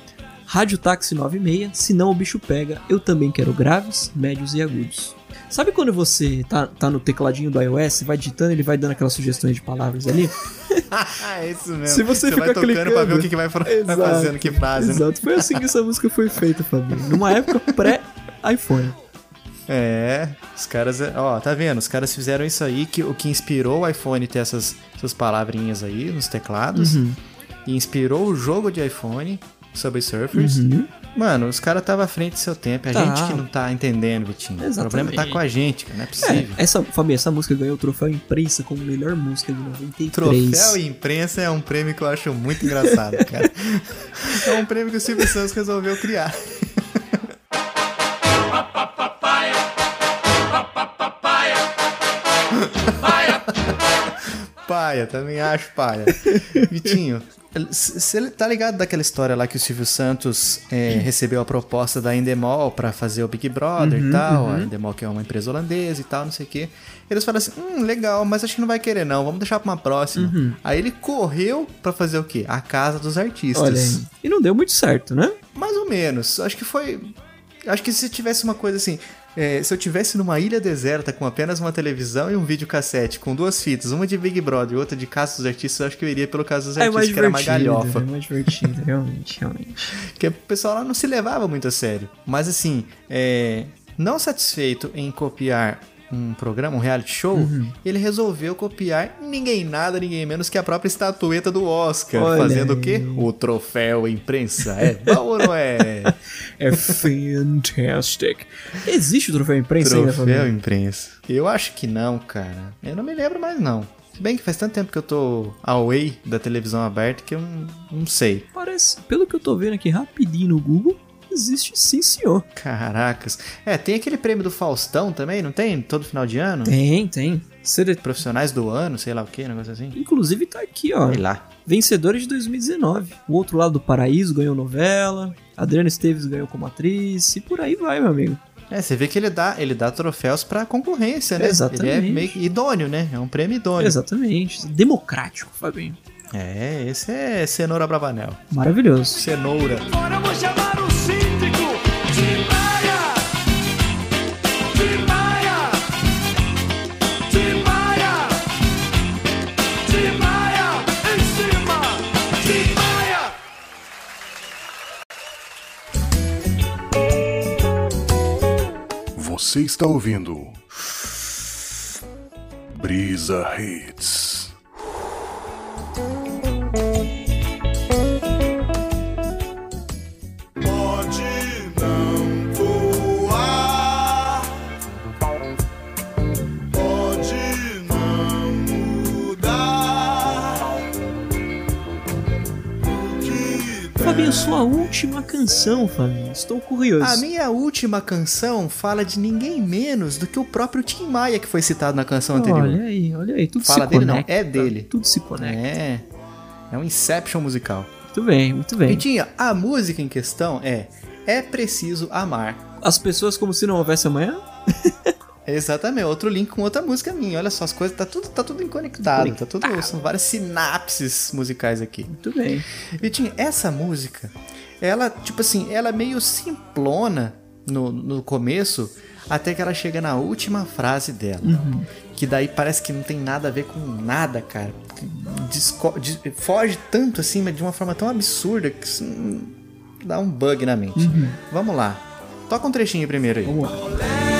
Rádio Táxi 96, senão o bicho pega. Eu também quero graves, médios e agudos. Sabe quando você tá, tá no tecladinho do iOS, vai digitando, ele vai dando aquelas sugestões de palavras ali? é isso mesmo. Se você, vai ficar tocando clicando, pra ver o que, que vai, vai Exato, fazendo, que frase, né? Exato, foi assim que essa música foi feita, Fabinho. Numa época pré-iPhone. É, os caras, é- ó, tá vendo? Os caras fizeram isso aí, que o que inspirou o iPhone ter essas, essas palavrinhas aí nos teclados. Uhum. E inspirou o jogo de iPhone, Subway Surfers. Uhum. Mano, os caras estavam à frente do seu tempo. É a Tá. gente que não tá entendendo, Vitinho. O problema tá Exatamente. com a gente, cara. Não é possível. É, essa, Fabinho, essa música ganhou o troféu imprensa como melhor música de 93. Troféu e imprensa é um prêmio que eu acho muito engraçado, cara. é um prêmio que o Silvio Santos resolveu criar. Paia, também acho paia. Vitinho, você tá ligado daquela história lá que o Silvio Santos é, recebeu a proposta da Endemol pra fazer o Big Brother Uhum, e tal? uhum. A Endemol que é uma empresa holandesa e tal, não sei o quê. Eles falaram assim, hum, legal, mas acho que não vai querer não, vamos deixar pra uma próxima. Uhum. Aí ele correu pra fazer o quê? A Casa dos Artistas. Olha aí. E não deu muito certo, né? Mais ou menos. Acho que foi. Acho que se tivesse uma coisa assim. é, se eu tivesse numa ilha deserta com apenas uma televisão e um videocassete com duas fitas, uma de Big Brother e outra de Casa dos Artistas, eu acho que eu iria pelo Casa dos É Artistas, mais que era uma galhofa. É mais divertido, realmente, realmente. Porque o pessoal lá não se levava muito a sério. Mas assim, é, não satisfeito em copiar um programa, um reality show, Uhum. ele resolveu copiar ninguém nada, ninguém menos que a própria estatueta do Oscar. Olha fazendo o aí. quê? O troféu imprensa. É bom ou não é? É fantastic. Existe o troféu imprensa ainda, Troféu imprensa. Eu acho que não, cara. Eu não me lembro mais, não. Se bem que faz tanto tempo que eu tô away da televisão aberta que eu não, não sei. Parece, pelo que eu tô vendo aqui rapidinho no Google, existe sim, senhor. Caracas. É, tem aquele prêmio do Faustão também, não tem? Todo final de ano? Tem, tem. Sele- Profissionais do ano, sei lá o que, negócio assim. Inclusive tá aqui, ó. Sei lá. Vencedores de 2019. O outro lado do paraíso ganhou novela. Adriana Esteves ganhou como atriz. E por aí vai, meu amigo. É, você vê que ele dá, ele dá troféus pra concorrência, né? Exatamente. Ele é meio idôneo, né? É um prêmio idôneo. Exatamente. Democrático, Fabinho. É, esse é Cenoura Bravanel. Maravilhoso. Cenoura. Agora eu vou chamar Você está ouvindo Brisa Hits. Sua última canção, Fabinho. Estou curioso. A minha última canção fala de ninguém menos do que o próprio Tim Maia que foi citado na canção anterior. Olha aí, olha aí. Tudo Fala se dele não, conecta. é dele. Tudo se conecta. É. É um Inception musical. Muito bem, muito bem. Vitinha, a música em questão é É Preciso Amar. As pessoas como se não houvesse amanhã? Exatamente, outro link com outra música minha. Olha só, as coisas tá tudo, tá tudo conectado, tá tudo, são várias sinapses musicais aqui. Muito bem. Vitinho, essa música, ela, tipo assim, ela é meio simplona no, no começo, até que ela chega na última frase dela. Uhum. Que daí parece que não tem nada a ver com nada, cara. Disco- dis- foge tanto assim, mas de uma forma tão absurda que isso hum, dá um bug na mente. Uhum. Vamos lá. Toca um trechinho primeiro aí. Vamos lá.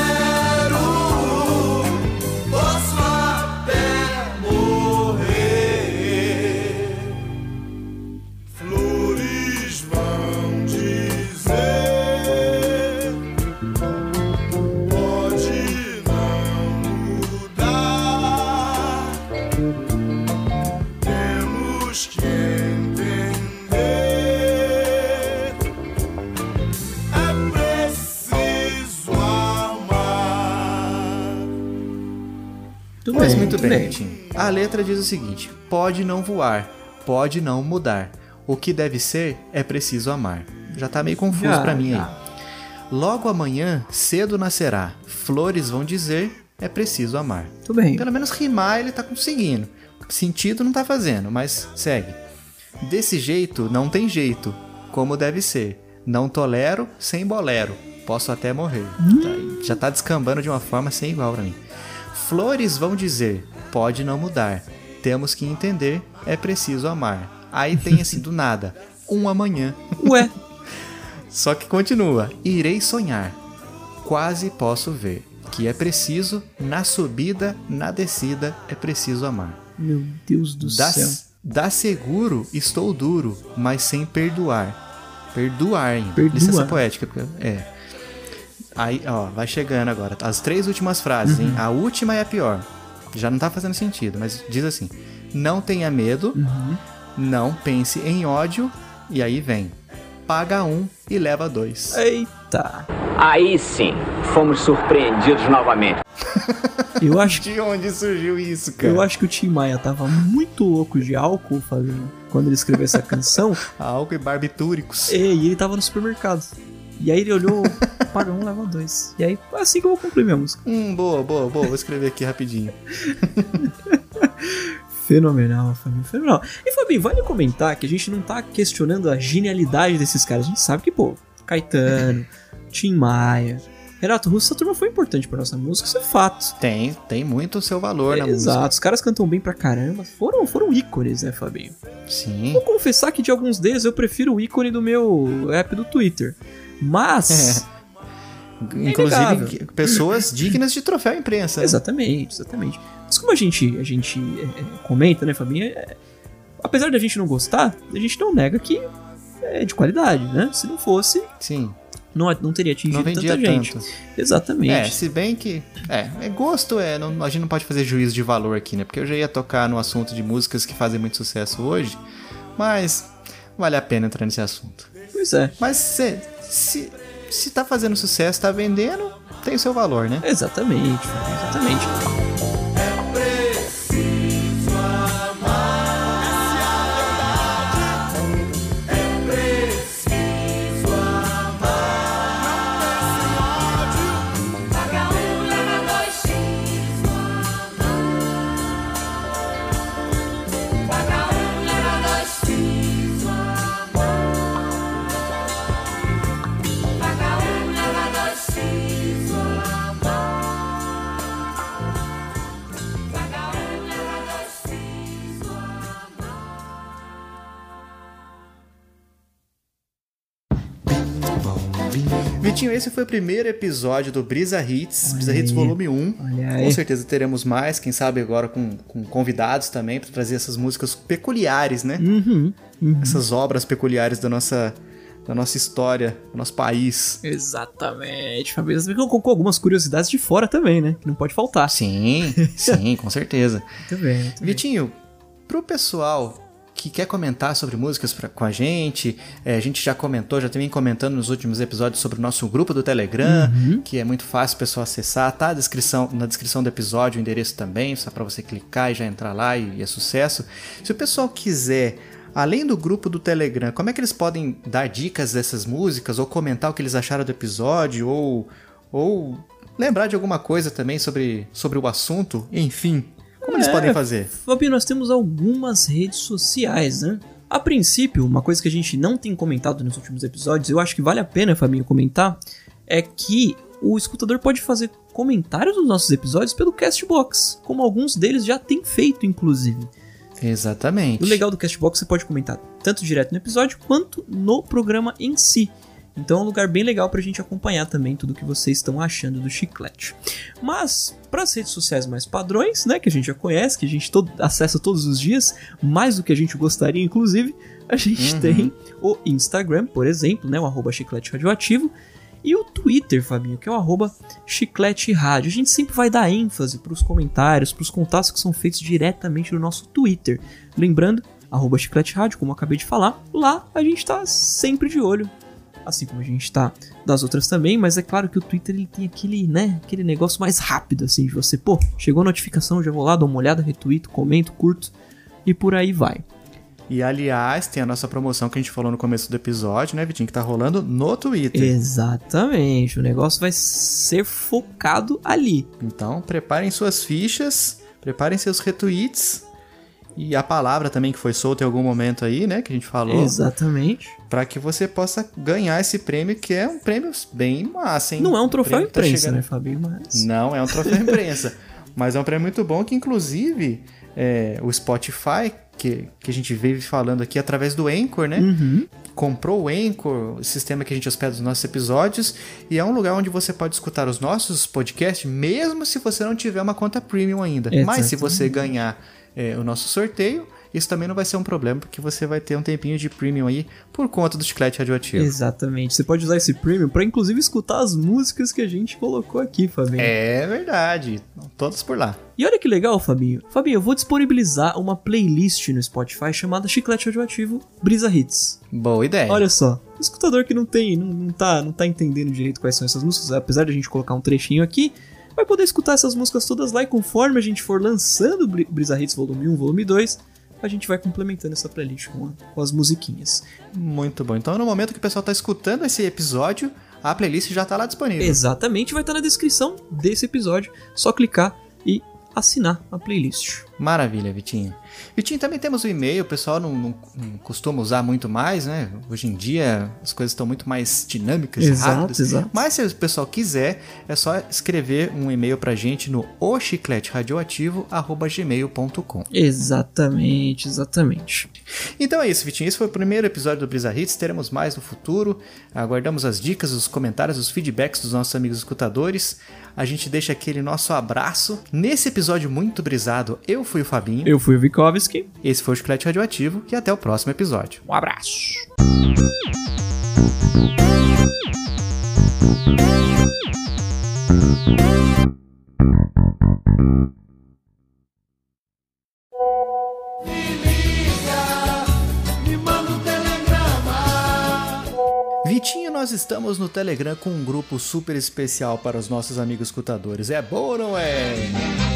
Bem, bem. A letra diz o seguinte: pode não voar, pode não mudar. O que deve ser é preciso amar. Já tá meio confuso pra mim já. aí. Logo amanhã, cedo nascerá. Flores vão dizer é preciso amar. Tudo bem. Pelo menos rimar ele tá conseguindo. Sentido não tá fazendo, mas segue. Desse jeito não tem jeito, como deve ser. Não tolero sem bolero. Posso até morrer. Tá- já tá descambando de uma forma sem igual pra mim. Flores vão dizer, pode não mudar. Temos que entender, é preciso amar. Aí tem assim do nada, um amanhã. Ué, Só que continua, irei sonhar. Quase posso ver que é preciso, na subida, na descida, é preciso amar. meu Deus do Dá, céu. dá seguro, estou duro, mas sem perdoar. Perdoar, hein? Perdoar. Licença poética. É. Aí, ó, vai chegando agora. As três últimas frases, Uhum. hein? A última é a pior. Já não tá fazendo sentido, mas diz assim: Não tenha medo, Uhum. não pense em ódio, e aí vem. Paga um e leva dois. Eita. Aí sim, fomos surpreendidos novamente. Eu acho que De onde surgiu isso, cara? eu acho que o Tim Maia tava muito louco de álcool, Fábio, quando ele escreveu essa canção. Álcool e barbitúricos. e ele tava no supermercado. E aí ele olhou, paga um, leva dois. E aí, é assim que eu vou concluir minha música. Hum, boa, boa, boa. Vou escrever aqui rapidinho. Fenomenal, Fabinho, fenomenal. E Fabinho, vale comentar que a gente não tá questionando a genialidade desses caras. A gente sabe que, pô, Caetano, Tim Maia, Renato Russo, essa turma foi importante pra nossa música, isso é fato. Tem, tem muito o seu valor na Exato, música. os caras cantam bem pra caramba. Foram, foram ícones, né, Fabinho? Sim. Vou confessar que de alguns deles eu prefiro o ícone do meu app do Twitter. Mas. Inclusive, inegável. que- pessoas dignas de troféu imprensa. né? Exatamente, exatamente. Mas como a gente, a gente é, é, comenta, né, Fabinho? é- apesar da gente não gostar, a gente não nega que é de qualidade, né? Se não fosse, Sim. não, não teria atingido Não tanta gente. tanto. Exatamente. É, se bem que. É, é gosto, é. Não, a gente não pode fazer juízo de valor aqui, né? Porque eu já ia tocar no assunto de músicas que fazem muito sucesso hoje. Mas vale a pena entrar nesse assunto. Pois é. Mas se, se, tá fazendo sucesso, tá vendendo, tem o seu valor, né? Exatamente, exatamente. Vitinho, esse foi o primeiro episódio do Brisa Hits, Olha Brisa Hits aí. Volume 1. Olha Com aí. certeza teremos mais, quem sabe agora com, com convidados também, para trazer essas músicas peculiares, né? Uhum, uhum. Essas obras peculiares da nossa, da nossa história, do nosso país. Exatamente, Fabinho. Você colocou algumas curiosidades de fora também, né? Que não pode faltar. Sim, sim, com certeza. Muito bem, muito bem. Vitinho, pro pessoal que quer comentar sobre músicas pra, com a gente, é, a gente já comentou, já também comentando nos últimos episódios sobre o nosso grupo do Telegram, Uhum. que é muito fácil o pessoal acessar, tá na descrição, na descrição do episódio o endereço também, só para você clicar e já entrar lá e, e é sucesso. Se o pessoal quiser, além do grupo do Telegram, como é que eles podem dar dicas dessas músicas ou comentar o que eles acharam do episódio ou ou lembrar de alguma coisa também sobre, sobre o assunto, enfim, como eles É, podem fazer? Fabinho, nós temos algumas redes sociais, né? A princípio, uma coisa que a gente não tem comentado nos últimos episódios, eu acho que vale a pena, Fabinho, comentar, é que o escutador pode fazer comentários nos nossos episódios pelo Castbox, como alguns deles já têm feito, inclusive. Exatamente. O legal do Castbox você pode comentar tanto direto no episódio quanto no programa em si. Então é um lugar bem legal pra gente acompanhar também tudo que vocês estão achando do chiclete. Mas para as redes sociais mais padrões, né, que a gente já conhece, que a gente todo, acessa todos os dias, mais do que a gente gostaria, inclusive, a gente Uhum. tem o Instagram, por exemplo, né, o arroba chiclete radioativo, e o Twitter, Fabinho, que é o arroba chiclete rádio. A gente sempre vai dar ênfase pros comentários, pros contatos que são feitos diretamente no nosso Twitter. Lembrando, arroba chiclete rádio, como eu acabei de falar, lá a gente tá sempre de olho assim como a gente tá das outras também, mas é claro que o Twitter ele tem aquele, né, aquele negócio mais rápido assim de você, pô, chegou a notificação, já vou lá, dou uma olhada, retuito, comento, curto e por aí vai. E aliás, tem a nossa promoção que a gente falou no começo do episódio, né, Vitinho, que tá rolando no Twitter. Exatamente, o negócio vai ser focado ali. Então, preparem suas fichas, preparem seus retweets e a palavra também que foi solta em algum momento aí, né, que a gente falou. Exatamente. Para que você possa ganhar esse prêmio, que é um prêmio bem massa, hein? Não é um troféu tá imprensa, chegando- né, Fabinho? Mas... Não é um troféu imprensa. Mas é um prêmio muito bom que, inclusive, é, o Spotify, que, que a gente vive falando aqui através do Anchor, né? Uhum. Comprou o Anchor, o sistema que a gente hospeda os nossos episódios, e é um lugar onde você pode escutar os nossos podcasts, mesmo se você não tiver uma conta premium ainda. Mas se você Exatamente. ganhar é, o nosso sorteio, isso também não vai ser um problema, porque você vai ter um tempinho de premium aí por conta do chiclete radioativo. Exatamente. Você pode usar esse premium pra inclusive escutar as músicas que a gente colocou aqui, Fabinho. É verdade. Todos por lá. E olha que legal, Fabinho. Fabinho, eu vou disponibilizar uma playlist no Spotify chamada Chiclete Radioativo Brisa Hits. Boa ideia. Olha só, o escutador que não tem, não, não, tá, não tá entendendo direito quais são essas músicas, apesar de a gente colocar um trechinho aqui, vai poder escutar essas músicas todas lá e conforme a gente for lançando Brisa Hits Volume 1, Volume 2, a gente vai complementando essa playlist com, a- com as musiquinhas. Muito bom. Então, no momento que o pessoal tá escutando esse episódio, a playlist já tá lá disponível. Exatamente, vai estar na descrição desse episódio, só clicar e assinar a playlist. Maravilha, Vitinho. Vitinho, também temos o e-mail, o pessoal não, não- não costuma usar muito mais, né? Hoje em dia as coisas estão muito mais dinâmicas Exato, rápidas. exato. Mas se o pessoal quiser, é só escrever um e-mail pra gente no ochicleteradioativo.gmail.com Exatamente, exatamente. Então é isso, Vitinho. Esse foi o primeiro episódio do Brisa Hits. Teremos mais no futuro. Aguardamos as dicas, os comentários, os feedbacks dos nossos amigos escutadores. A gente deixa aquele nosso abraço. Nesse episódio muito brisado, eu fui o Fabinho. Eu fui o Vikovski. Esse foi o Chiclete Radioativo. E até o próximo episódio. Um abraço. Vitinho, nós estamos no Telegram com um grupo super especial para os nossos amigos escutadores. É bom ou não é?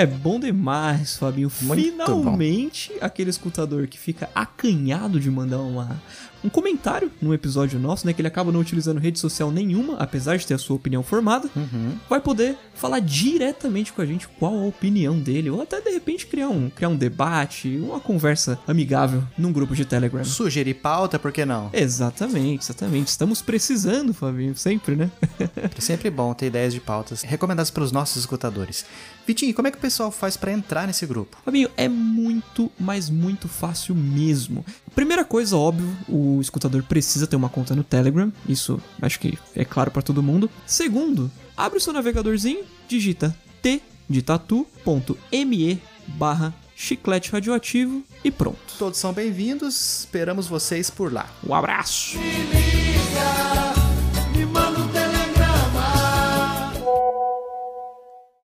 É bom demais, Fabinho. Muito Finalmente, aquele escutador que fica acanhado de mandar uma, um comentário no episódio nosso, né? Que ele acaba não utilizando rede social nenhuma, apesar de ter a sua opinião formada, Uhum. vai poder falar diretamente com a gente qual a opinião dele, ou até de repente criar um, criar um debate, uma conversa amigável num grupo de Telegram. Sugerir pauta, por que não? Exatamente, exatamente. Estamos precisando, Fabinho, sempre, né? É sempre bom ter ideias de pautas recomendadas pelos nossos escutadores. Vitinho, como é que o pessoal faz para entrar nesse grupo? Fabinho, é muito, mas muito fácil mesmo. Primeira coisa, óbvio, o escutador precisa ter uma conta no Telegram. Isso acho que é claro pra todo mundo. Segundo, abre o seu navegadorzinho, digita t de tatu.me barra chiclete radioativo e pronto. Todos são bem-vindos, esperamos vocês por lá. Um abraço! Me